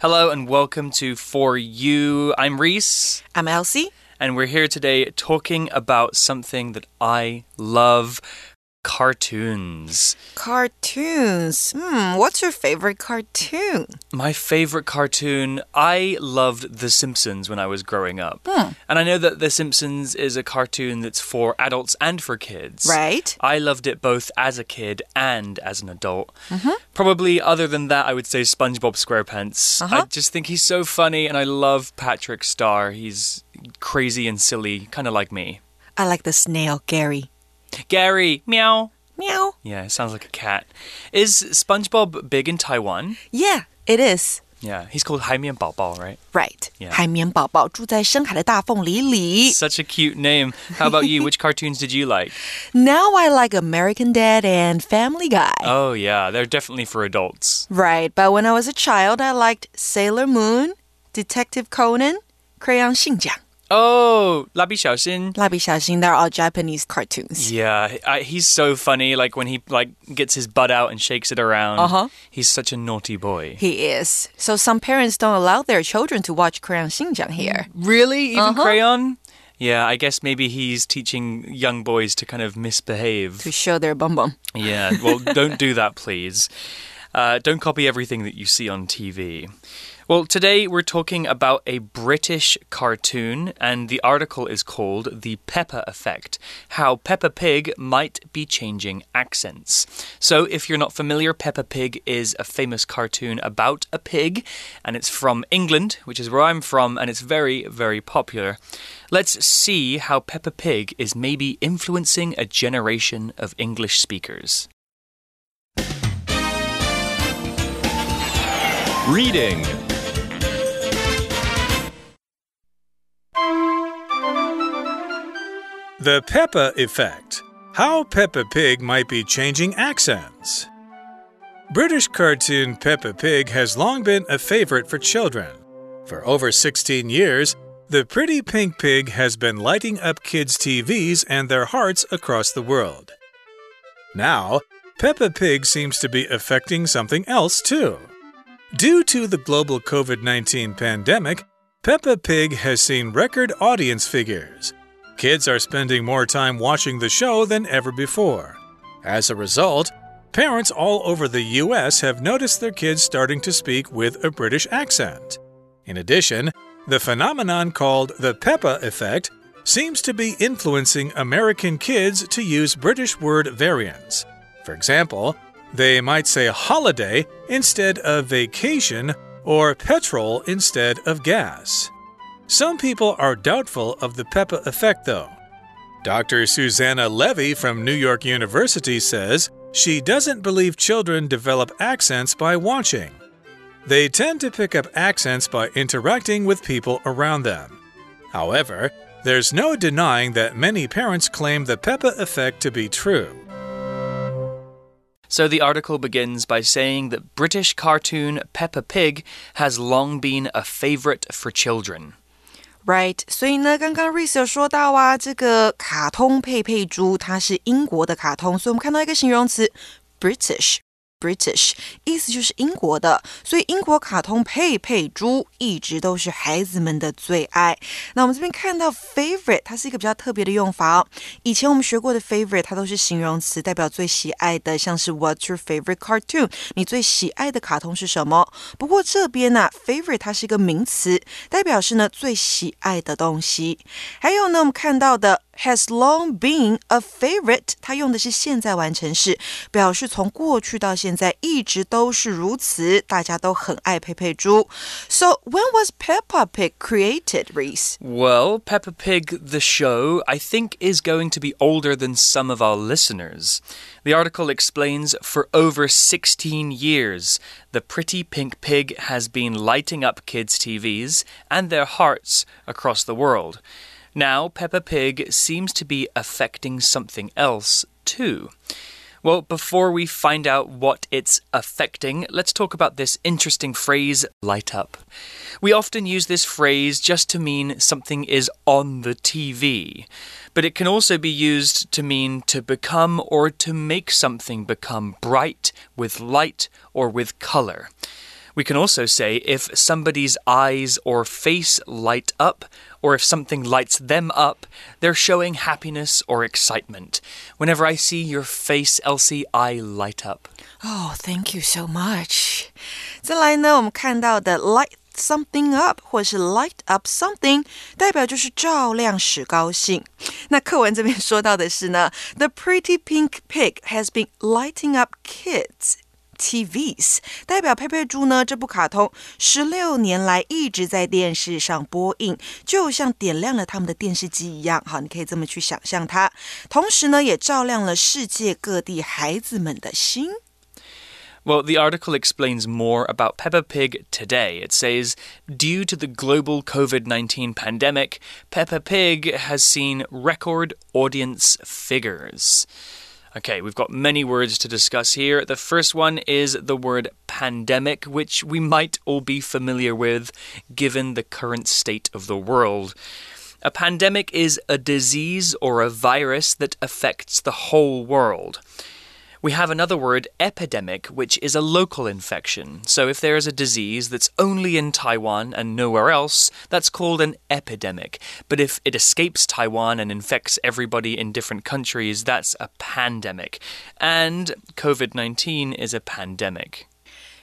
Hello and welcome to For You. I'm Reese. I'm Elsie. And we're here today talking about something that I love cartoons. Cartoons. Hmm, what's your favorite cartoon? My favorite cartoon, I loved The Simpsons when I was growing up. Hmm. And I know that The Simpsons is a cartoon that's for adults and for kids. Right. I loved it both as a kid and as an adult. Mm -hmm. Probably other than that, I would say SpongeBob SquarePants. Uh -huh. I just think he's so funny and I love Patrick Star. He's crazy and silly, kind of like me. I like the snail, Gary. Gary, meow. Meow. Yeah, it sounds like a cat. Is SpongeBob big in Taiwan? Yeah, it is. Yeah, he's called Haimian Bao Bao, right? Right. Yeah. Such a cute name. How about you? Which cartoons did you like? Now I like American Dad and Family Guy. Oh, yeah, they're definitely for adults. Right, but when I was a child, I liked Sailor Moon, Detective Conan, Crayon Shin-chan. Oh, Labi Xiaoxin. Labi Xiaoxin. They're all Japanese cartoons. Yeah, I, he's so funny. Like when he like gets his butt out and shakes it around. Uh huh. He's such a naughty boy. He is. So some parents don't allow their children to watch Crayon Shin-chan here. Really? Even uh -huh. Crayon? Yeah, I guess maybe he's teaching young boys to kind of misbehave. To show their bum bum. Yeah, well, don't do that, please. Uh, don't copy everything that you see on TV. Well, today we're talking about a British cartoon, and the article is called The Peppa Effect How Peppa Pig Might Be Changing Accents. So, if you're not familiar, Peppa Pig is a famous cartoon about a pig, and it's from England, which is where I'm from, and it's very, very popular. Let's see how Peppa Pig is maybe influencing a generation of English speakers. Reading The Peppa Effect How Peppa Pig Might Be Changing Accents. British cartoon Peppa Pig has long been a favorite for children. For over 16 years, the pretty pink pig has been lighting up kids' TVs and their hearts across the world. Now, Peppa Pig seems to be affecting something else too. Due to the global COVID 19 pandemic, Peppa Pig has seen record audience figures. Kids are spending more time watching the show than ever before. As a result, parents all over the US have noticed their kids starting to speak with a British accent. In addition, the phenomenon called the Peppa effect seems to be influencing American kids to use British word variants. For example, they might say holiday instead of vacation or petrol instead of gas. Some people are doubtful of the Peppa effect, though. Dr. Susanna Levy from New York University says she doesn't believe children develop accents by watching. They tend to pick up accents by interacting with people around them. However, there's no denying that many parents claim the Peppa effect to be true. So the article begins by saying that British cartoon Peppa Pig has long been a favorite for children. Right，所以呢，刚刚 Rice 有说到啊，这个卡通佩佩猪它是英国的卡通，所以我们看到一个形容词 British。British 意思就是英国的，所以英国卡通佩佩猪一直都是孩子们的最爱。那我们这边看到 favorite，它是一个比较特别的用法哦。以前我们学过的 favorite，它都是形容词，代表最喜爱的，像是 What's your favorite cartoon？你最喜爱的卡通是什么？不过这边呢，favorite 它是一个名词，代表是呢最喜爱的东西。还有呢，我们看到的。has long been a favorite，它用的是现在完成式，表示从过去到现在一直都是如此，大家都很爱佩佩猪。So when was Peppa Pig created, Reese? Well, Peppa Pig the show, I think, is going to be older than some of our listeners. The article explains for over 16 years, the pretty pink pig has been lighting up kids' TVs and their hearts across the world. Now, Peppa Pig seems to be affecting something else too. Well, before we find out what it's affecting, let's talk about this interesting phrase, light up. We often use this phrase just to mean something is on the TV, but it can also be used to mean to become or to make something become bright with light or with color. We can also say if somebody's eyes or face light up, or if something lights them up, they're showing happiness or excitement. Whenever I see your face, Elsie, I light up. Oh, thank you so much. 再来呢，我们看到的 light something up 或是 light up something，代表就是照亮使高兴。那课文这边说到的是呢，The pretty pink pig has been lighting up kids。 TVs 代表佩佩猪呢？这部卡通十六年来一直在电视上播映，就像点亮了他们的电视机一样。好，你可以这么去想象它。同时呢，也照亮了世界各地孩子们的心。Well, the article explains more about Peppa Pig today. It says, due to the global COVID 19 pandemic, Peppa Pig has seen record audience figures. Okay, we've got many words to discuss here. The first one is the word pandemic, which we might all be familiar with given the current state of the world. A pandemic is a disease or a virus that affects the whole world. We have another word, epidemic, which is a local infection. So if there is a disease that's only in Taiwan and nowhere else, that's called an epidemic. But if it escapes Taiwan and infects everybody in different countries, that's a pandemic. And COVID 19 is a pandemic.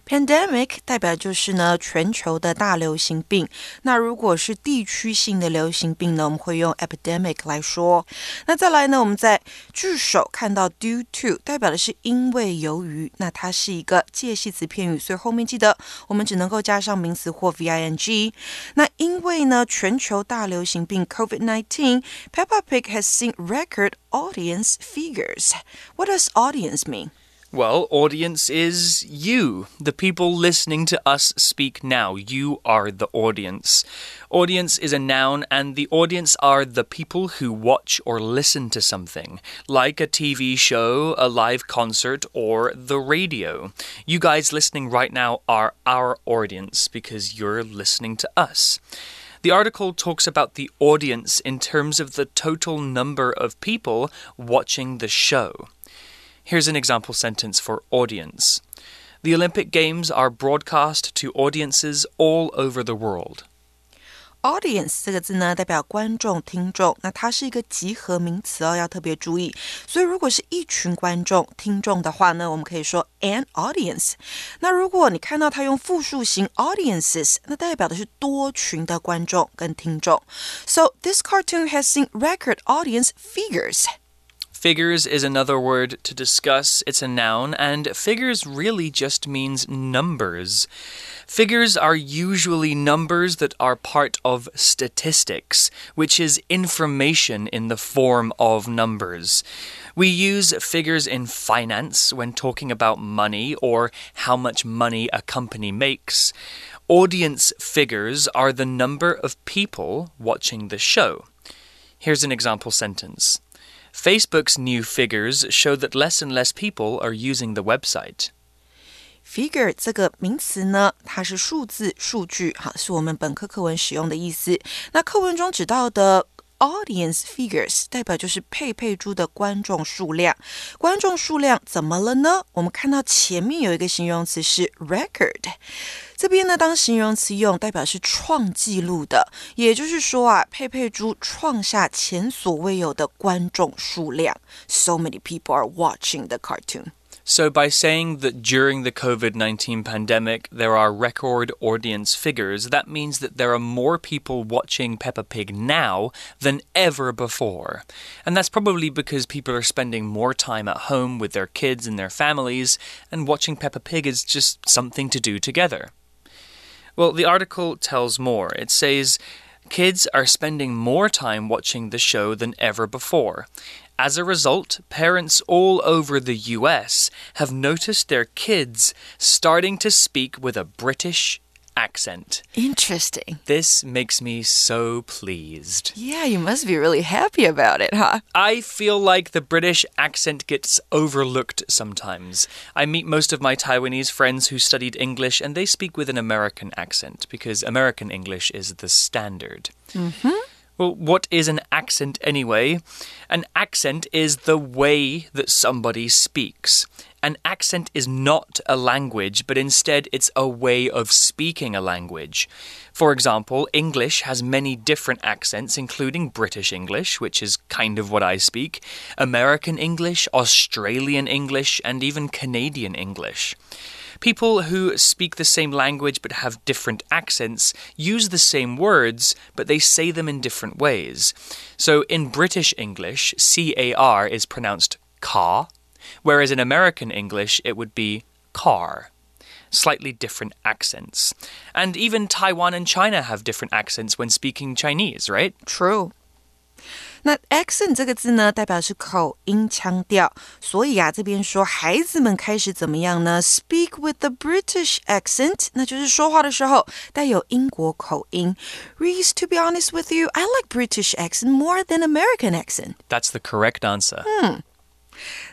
Pandemic 代表就是呢全球的大流行病。那如果是地区性的流行病呢，我们会用 epidemic 来说。那再来呢，我们在句首看到 due to 代表的是因为由于，那它是一个介系词片语，所以后面记得我们只能够加上名词或 ving。那因为呢全球大流行病 COVID-19，Peppa Pig has seen record audience figures. What does audience mean? Well, audience is you, the people listening to us speak now. You are the audience. Audience is a noun, and the audience are the people who watch or listen to something, like a TV show, a live concert, or the radio. You guys listening right now are our audience because you're listening to us. The article talks about the audience in terms of the total number of people watching the show. Here's an example sentence for audience. The Olympic Games are broadcast to audiences all over the world. Audience 这个字呢，代表观众、听众，那它是一个集合名词哦，要特别注意。所以，如果是一群观众、听众的话呢，我们可以说 an audience。那如果你看到它用复数形 audiences，那代表的是多群的观众跟听众。So this cartoon has seen record audience figures. Figures is another word to discuss. It's a noun, and figures really just means numbers. Figures are usually numbers that are part of statistics, which is information in the form of numbers. We use figures in finance when talking about money or how much money a company makes. Audience figures are the number of people watching the show. Here's an example sentence. Facebook's new figures show that less and less people are using the website. Figure 这个名词呢，它是数字、数据，哈，是我们本科课文使用的意思。那课文中指到的 audience figures 代表就是佩佩猪的观众数量。观众数量怎么了呢？我们看到前面有一个形容词是 record，这边呢当形容词用，代表是创纪录的。也就是说啊，佩佩猪创下前所未有的观众数量。So many people are watching the cartoon. So, by saying that during the COVID 19 pandemic there are record audience figures, that means that there are more people watching Peppa Pig now than ever before. And that's probably because people are spending more time at home with their kids and their families, and watching Peppa Pig is just something to do together. Well, the article tells more. It says, Kids are spending more time watching the show than ever before. As a result, parents all over the US have noticed their kids starting to speak with a British accent. Interesting. This makes me so pleased. Yeah, you must be really happy about it, huh? I feel like the British accent gets overlooked sometimes. I meet most of my Taiwanese friends who studied English and they speak with an American accent because American English is the standard. Mm -hmm. Well, what is an accent anyway? An accent is the way that somebody speaks. An accent is not a language, but instead it's a way of speaking a language. For example, English has many different accents, including British English, which is kind of what I speak, American English, Australian English, and even Canadian English. People who speak the same language but have different accents use the same words, but they say them in different ways. So in British English, CAR is pronounced car, whereas in American English it would be car. Slightly different accents. And even Taiwan and China have different accents when speaking Chinese, right? True. 那 accent 这个字呢，代表是口音、腔调，所以啊，这边说孩子们开始怎么样呢？Speak with the British accent，那就是说话的时候带有英国口音。Reese, to be honest with you, I like British accent more than American accent. That's the correct answer. 嗯。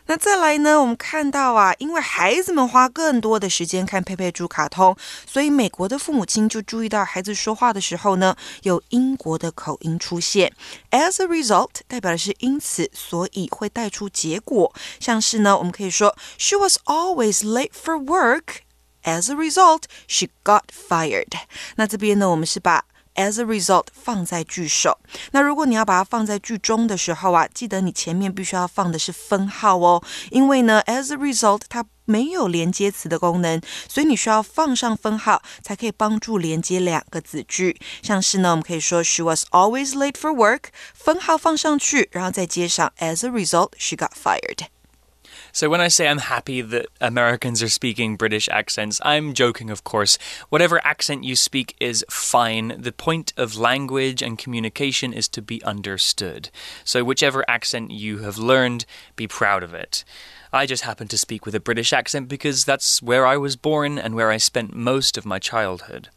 那再来呢？我们看到啊，因为孩子们花更多的时间看佩佩猪卡通，所以美国的父母亲就注意到孩子说话的时候呢，有英国的口音出现。As a result，代表的是因此，所以会带出结果，像是呢，我们可以说，She was always late for work. As a result, she got fired. 那这边呢，我们是把 as a result 放在句首。那如果你要把它放在句中的时候啊，记得你前面必须要放的是分号哦，因为呢，as a result 它没有连接词的功能，所以你需要放上分号，才可以帮助连接两个子句。像是呢，我们可以说 She was always late for work，分号放上去，然后再接上 as a result she got fired。So when I say I'm happy that Americans are speaking British accents, I'm joking, of course. Whatever accent you speak is fine. The point of language and communication is to be understood. So whichever accent you have learned, be proud of it. I just happen to speak with a British accent because that's where I was born and where I spent most of my childhood.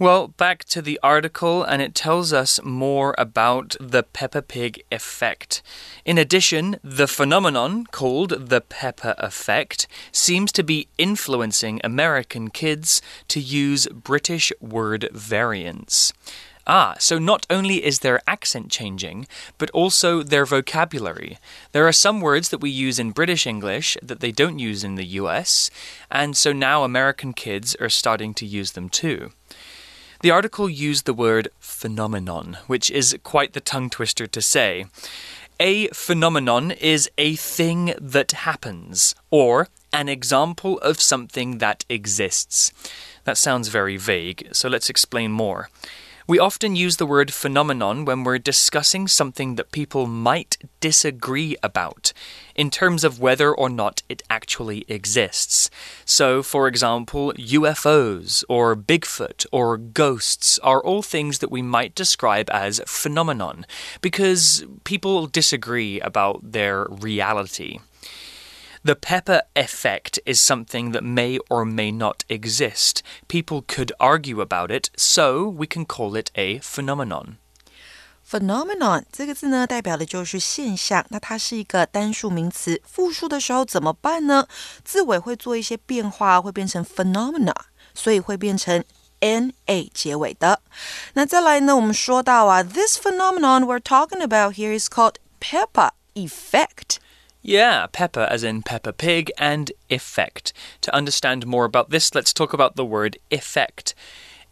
Well, back to the article, and it tells us more about the Peppa Pig effect. In addition, the phenomenon called the Peppa effect seems to be influencing American kids to use British word variants. Ah, so not only is their accent changing, but also their vocabulary. There are some words that we use in British English that they don't use in the US, and so now American kids are starting to use them too. The article used the word phenomenon, which is quite the tongue twister to say. A phenomenon is a thing that happens, or an example of something that exists. That sounds very vague, so let's explain more. We often use the word phenomenon when we're discussing something that people might disagree about in terms of whether or not it actually exists. So, for example, UFOs or Bigfoot or ghosts are all things that we might describe as phenomenon because people disagree about their reality. The Peppa effect is something that may or may not exist. People could argue about it, so we can call it a phenomenon. phenomenon 这个字呢，代表的就是现象。那它是一个单数名词，复数的时候怎么办呢？字尾会做一些变化，会变成 phenomena，所以会变成 n a 结尾的。那再来呢，我们说到啊，this phenomenon we're talking about here is called Peppa effect。Yeah, Peppa as in Peppa Pig and effect. To understand more about this, let's talk about the word effect.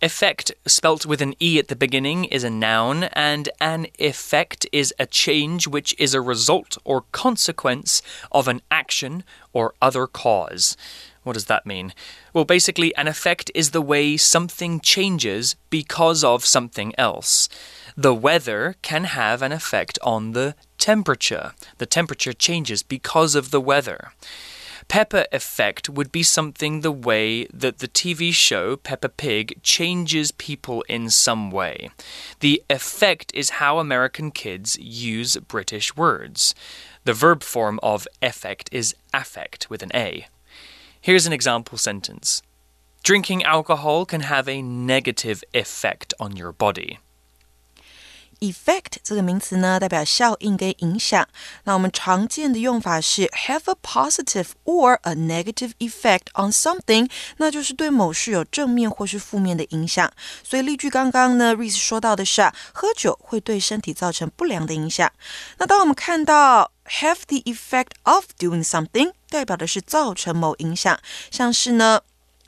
Effect, spelt with an E at the beginning, is a noun, and an effect is a change which is a result or consequence of an action or other cause. What does that mean? Well, basically, an effect is the way something changes because of something else. The weather can have an effect on the temperature. The temperature changes because of the weather. Peppa effect would be something the way that the TV show Peppa Pig changes people in some way. The effect is how American kids use British words. The verb form of effect is affect with an A. Here's an example sentence Drinking alcohol can have a negative effect on your body. Effect 这个名词呢，代表效应跟影响。那我们常见的用法是 have a positive or a negative effect on something，那就是对某事有正面或是负面的影响。所以例句刚刚呢，Reese 说到的是，喝酒会对身体造成不良的影响。那当我们看到 have the effect of doing something，代表的是造成某影响，像是呢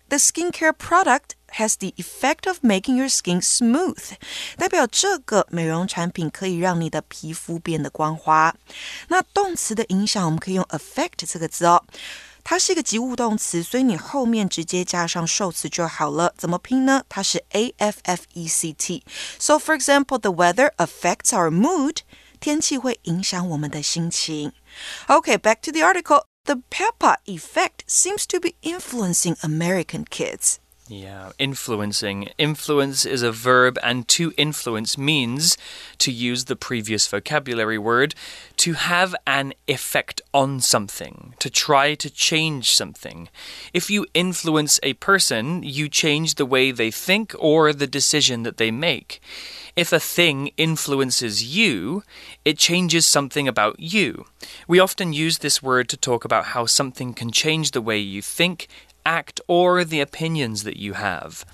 ，the skincare product。has the effect of making your skin smooth，代表这个美容产品可以让你的皮肤变得光滑。那动词的影响，我们可以用 affect 这个字哦。它是一个及物动词，所以你后面直接加上受词就好了。怎么拼呢？它是 a f f e c t。So for example, the weather affects our mood。天气会影响我们的心情。Okay, back to the article. The Peppa effect seems to be influencing American kids. Yeah, influencing. Influence is a verb, and to influence means, to use the previous vocabulary word, to have an effect on something, to try to change something. If you influence a person, you change the way they think or the decision that they make. If a thing influences you, it changes something about you. We often use this word to talk about how something can change the way you think act or the opinions that you have.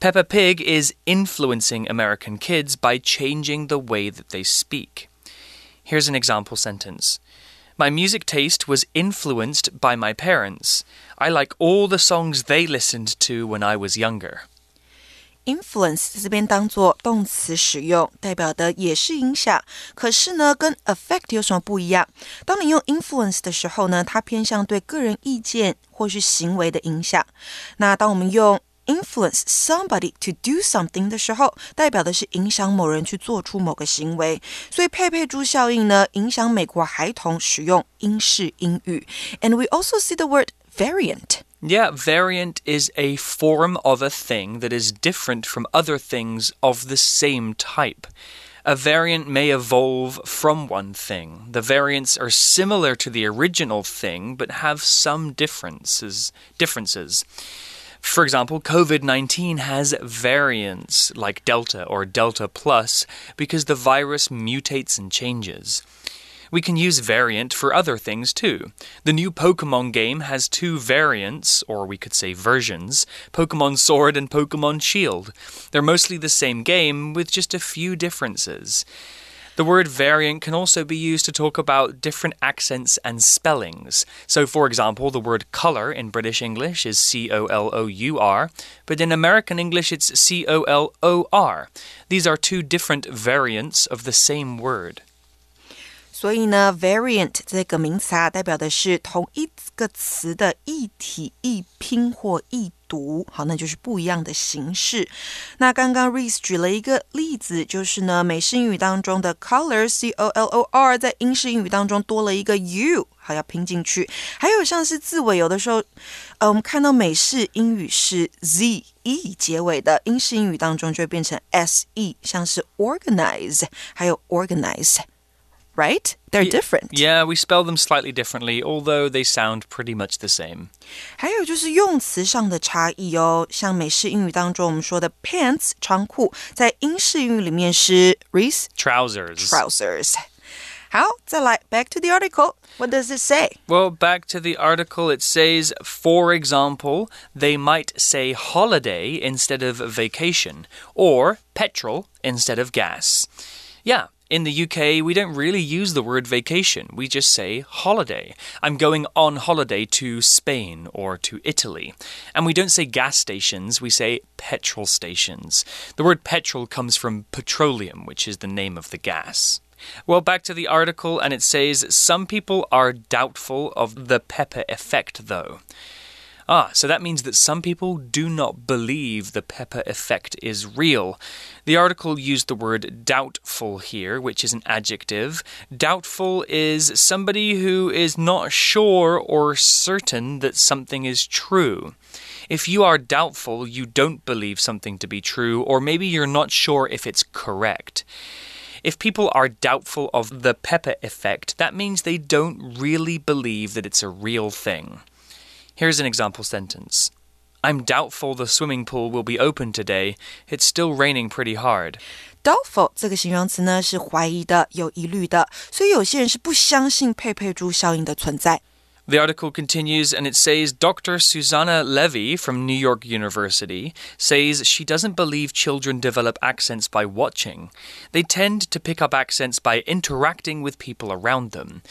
Peppa Pig is influencing American kids by changing the way that they speak. Here's an example sentence My music taste was influenced by my parents. I like all the songs they listened to when I was younger. Influence 这边当做动词使用，代表的也是影响。可是呢，跟 affect 有什么不一样？当你用 influence 的时候呢，它偏向对个人意见或是行为的影响。那当我们用 influence somebody to do something 的时候，代表的是影响某人去做出某个行为。所以佩佩猪效应呢，影响美国孩童使用英式英语。And we also see the word variant. Yeah, variant is a form of a thing that is different from other things of the same type. A variant may evolve from one thing. The variants are similar to the original thing but have some differences. Differences. For example, COVID 19 has variants like Delta or Delta Plus because the virus mutates and changes. We can use variant for other things too. The new Pokemon game has two variants, or we could say versions Pokemon Sword and Pokemon Shield. They're mostly the same game with just a few differences. The word variant can also be used to talk about different accents and spellings. So, for example, the word colour in British English is C O L O U R, but in American English it's C O L O R. These are two different variants of the same word. 所以呢，variant 这个名词啊，代表的是同一个词的一体、一拼或一读，好，那就是不一样的形式。那刚刚 Reese 举了一个例子，就是呢，美式英语当中的 color c o l o r，在英式英语当中多了一个 u，好，要拼进去。还有像是字尾，有的时候，呃，我们看到美式英语是 z e 结尾的，英式英语当中就会变成 s e，像是 organize，还有 organize。right? They're different. Yeah, we spell them slightly differently, although they sound pretty much the same. 还有就是用词上的差异哦，像美式英语当中我们说的 pants 长裤，在英式英语里面是 Reese trousers. Trousers. 好，再来 back to the article. What does it say? Well, back to the article, it says, for example, they might say holiday instead of vacation, or petrol instead of gas. Yeah, in the UK, we don't really use the word vacation. We just say holiday. I'm going on holiday to Spain or to Italy. And we don't say gas stations, we say petrol stations. The word petrol comes from petroleum, which is the name of the gas. Well, back to the article, and it says some people are doubtful of the Peppa effect, though. Ah, so that means that some people do not believe the Peppa effect is real. The article used the word doubtful here, which is an adjective. Doubtful is somebody who is not sure or certain that something is true. If you are doubtful, you don't believe something to be true, or maybe you're not sure if it's correct. If people are doubtful of the Peppa effect, that means they don't really believe that it's a real thing. Here's an example sentence. I'm doubtful the swimming pool will be open today. It's still raining pretty hard. Doubtful 这个形容词呢是怀疑的、有疑虑的，所以有些人是不相信佩佩猪效应的存在。The article continues and it says Dr. Susanna Levy from New York University says she doesn't believe children develop accents by watching. They tend to pick up accents by interacting with people around them.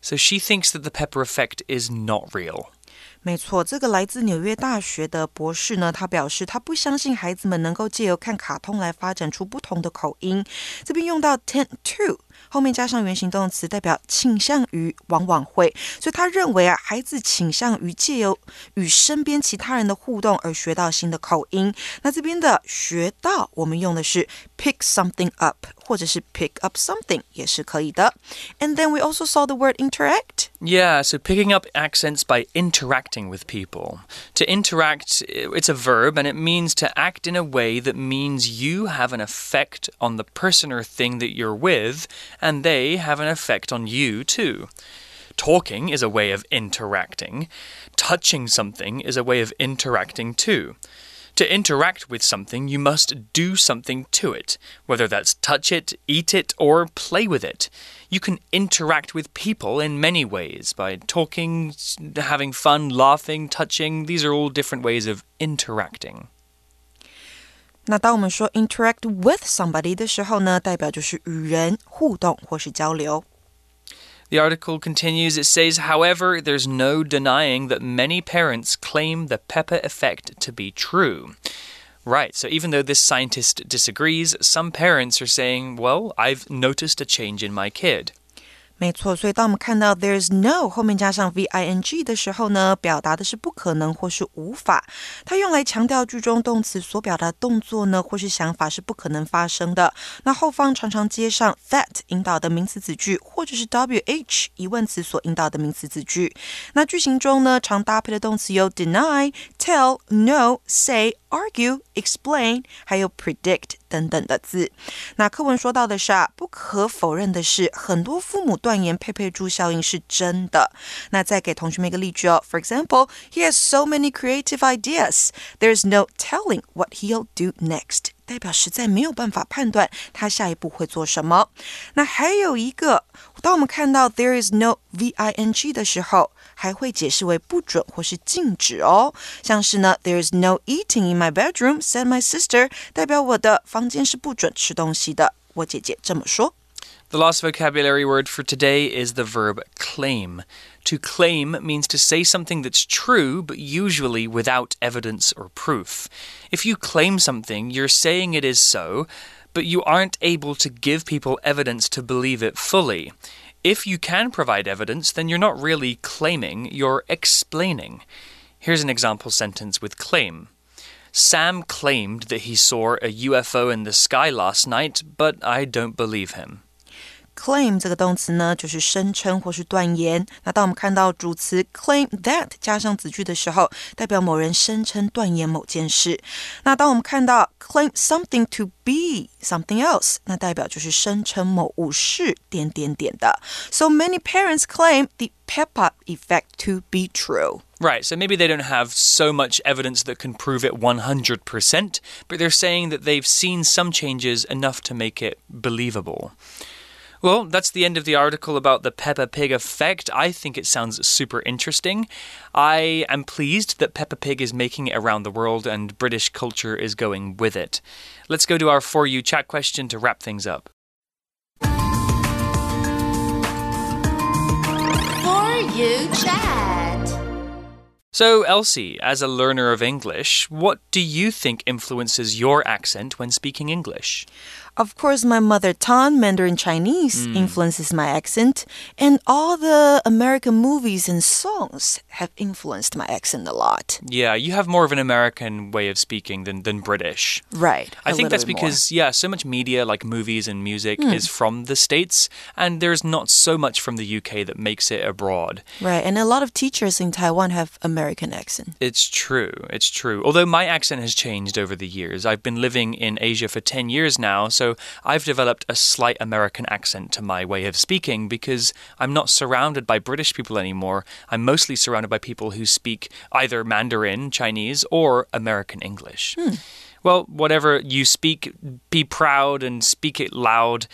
So she thinks that the Peppa effect is not real. 没错，这个来自纽约大学的博士呢，他表示他不相信孩子们能够借由看卡通来发展出不同的口音。这边用到 tend to。后面加上原形动词，代表倾向于，往往会。所以他认为啊，孩子倾向于借由与身边其他人的互动而学到新的口音。那这边的学到，我们用的是 pick something up，或者是 pick up something 也是可以的。And then we also saw the word interact. Yeah, so picking up accents by interacting with people. To interact, it's a verb and it means to act in a way that means you have an effect on the person or thing that you're with and they have an effect on you too. Talking is a way of interacting. Touching something is a way of interacting too. To interact with something, you must do something to it, whether that's touch it, eat it, or play with it. You can interact with people in many ways by talking, having fun, laughing, touching. These are all different ways of interacting. 那当我们说 interact with somebody 的时候呢，代表就是与人互动或是交流。The article continues, it says, however, there's no denying that many parents claim the Peppa effect to be true. Right, so even though this scientist disagrees, some parents are saying, well, I've noticed a change in my kid. 没错，所以当我们看到 there's no 后面加上 v i n g 的时候呢，表达的是不可能或是无法。它用来强调句中动词所表达动作呢，或是想法是不可能发生的。那后方常常接上 that 引导的名词子句，或者是 w h 疑问词所引导的名词子句。那句型中呢，常搭配的动词有 deny、tell、no、say。argue、explain，还有 predict 等等的字。那课文说到的是啊，不可否认的是，很多父母断言佩佩猪效应是真的。那再给同学们一个例句哦。For example, he has so many creative ideas. There's no telling what he'll do next. 代表实在没有办法判断他下一步会做什么。那还有一个，当我们看到 there is no v i n g 的时候，还会解释为不准或是禁止哦。像是呢，there is no eating in my bedroom，said my sister，代表我的房间是不准吃东西的。我姐姐这么说。 The last vocabulary word for today is the verb claim. To claim means to say something that's true, but usually without evidence or proof. If you claim something, you're saying it is so, but you aren't able to give people evidence to believe it fully. If you can provide evidence, then you're not really claiming, you're explaining. Here's an example sentence with claim. Sam claimed that he saw a UFO in the sky last night, but I don't believe him claim 这个动词呢，就是声称或是断言。那当我们看到主词 claim that 加上子句的时候，代表某人声称断言某件事。那当我们看到 claim something to be something else，那代表就是声称某物是点点点的。So many parents claim the Peppa effect to be true. Right, so maybe they don't have so much evidence that can prove it 100%, but they're saying that they've seen some changes enough to make it believable. Well, that's the end of the article about the Peppa Pig effect. I think it sounds super interesting. I am pleased that Peppa Pig is making it around the world and British culture is going with it. Let's go to our For You chat question to wrap things up. For You chat. So, Elsie, as a learner of English, what do you think influences your accent when speaking English? Of course, my mother tongue, Mandarin Chinese, mm. influences my accent, and all the American movies and songs have influenced my accent a lot. Yeah, you have more of an American way of speaking than, than British. Right. I think that's because, more. yeah, so much media, like movies and music, mm. is from the States, and there's not so much from the UK that makes it abroad. Right, and a lot of teachers in Taiwan have American accent. It's true, it's true. Although my accent has changed over the years. I've been living in Asia for 10 years now, so So I've developed a slight American accent to my way of speaking because I'm not surrounded by British people anymore. I'm mostly surrounded by people who speak either Mandarin, Chinese, or American English. Well, whatever you speak, be proud and speak it loud.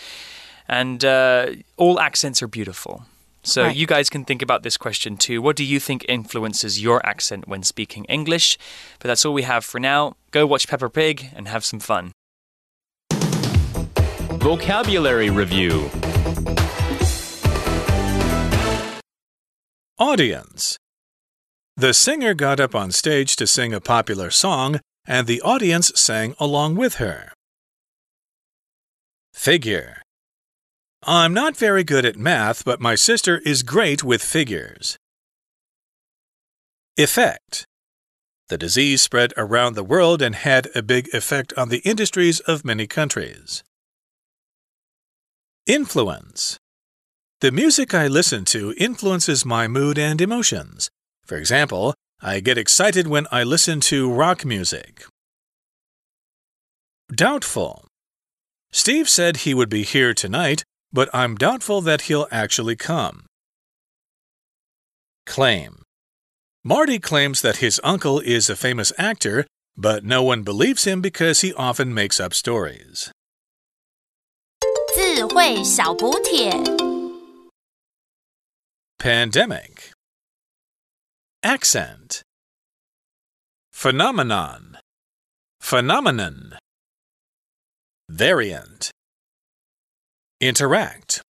And uh, all accents are beautiful. So Right. you guys can think about this question too. What do you think influences your accent when speaking English? But that's all we have for now. Go watch Peppa Pig and have some fun. Vocabulary Review Audience. The singer got up on stage to sing a popular song, and the audience sang along with her. Figure. I'm not very good at math, but my sister is great with figures. Effect. The disease spread around the world and had a big effect on the industries of many countries. Influence. The music I listen to influences my mood and emotions. For example, I get excited when I listen to rock music. Doubtful. Steve said he would be here tonight, but I'm doubtful that he'll actually come. Claim. Marty claims that his uncle is a famous actor, but no one believes him because he often makes up stories. 智慧小补帖。 Pandemic. Accent. Phenomenon. Phenomenon. Variant. Interact.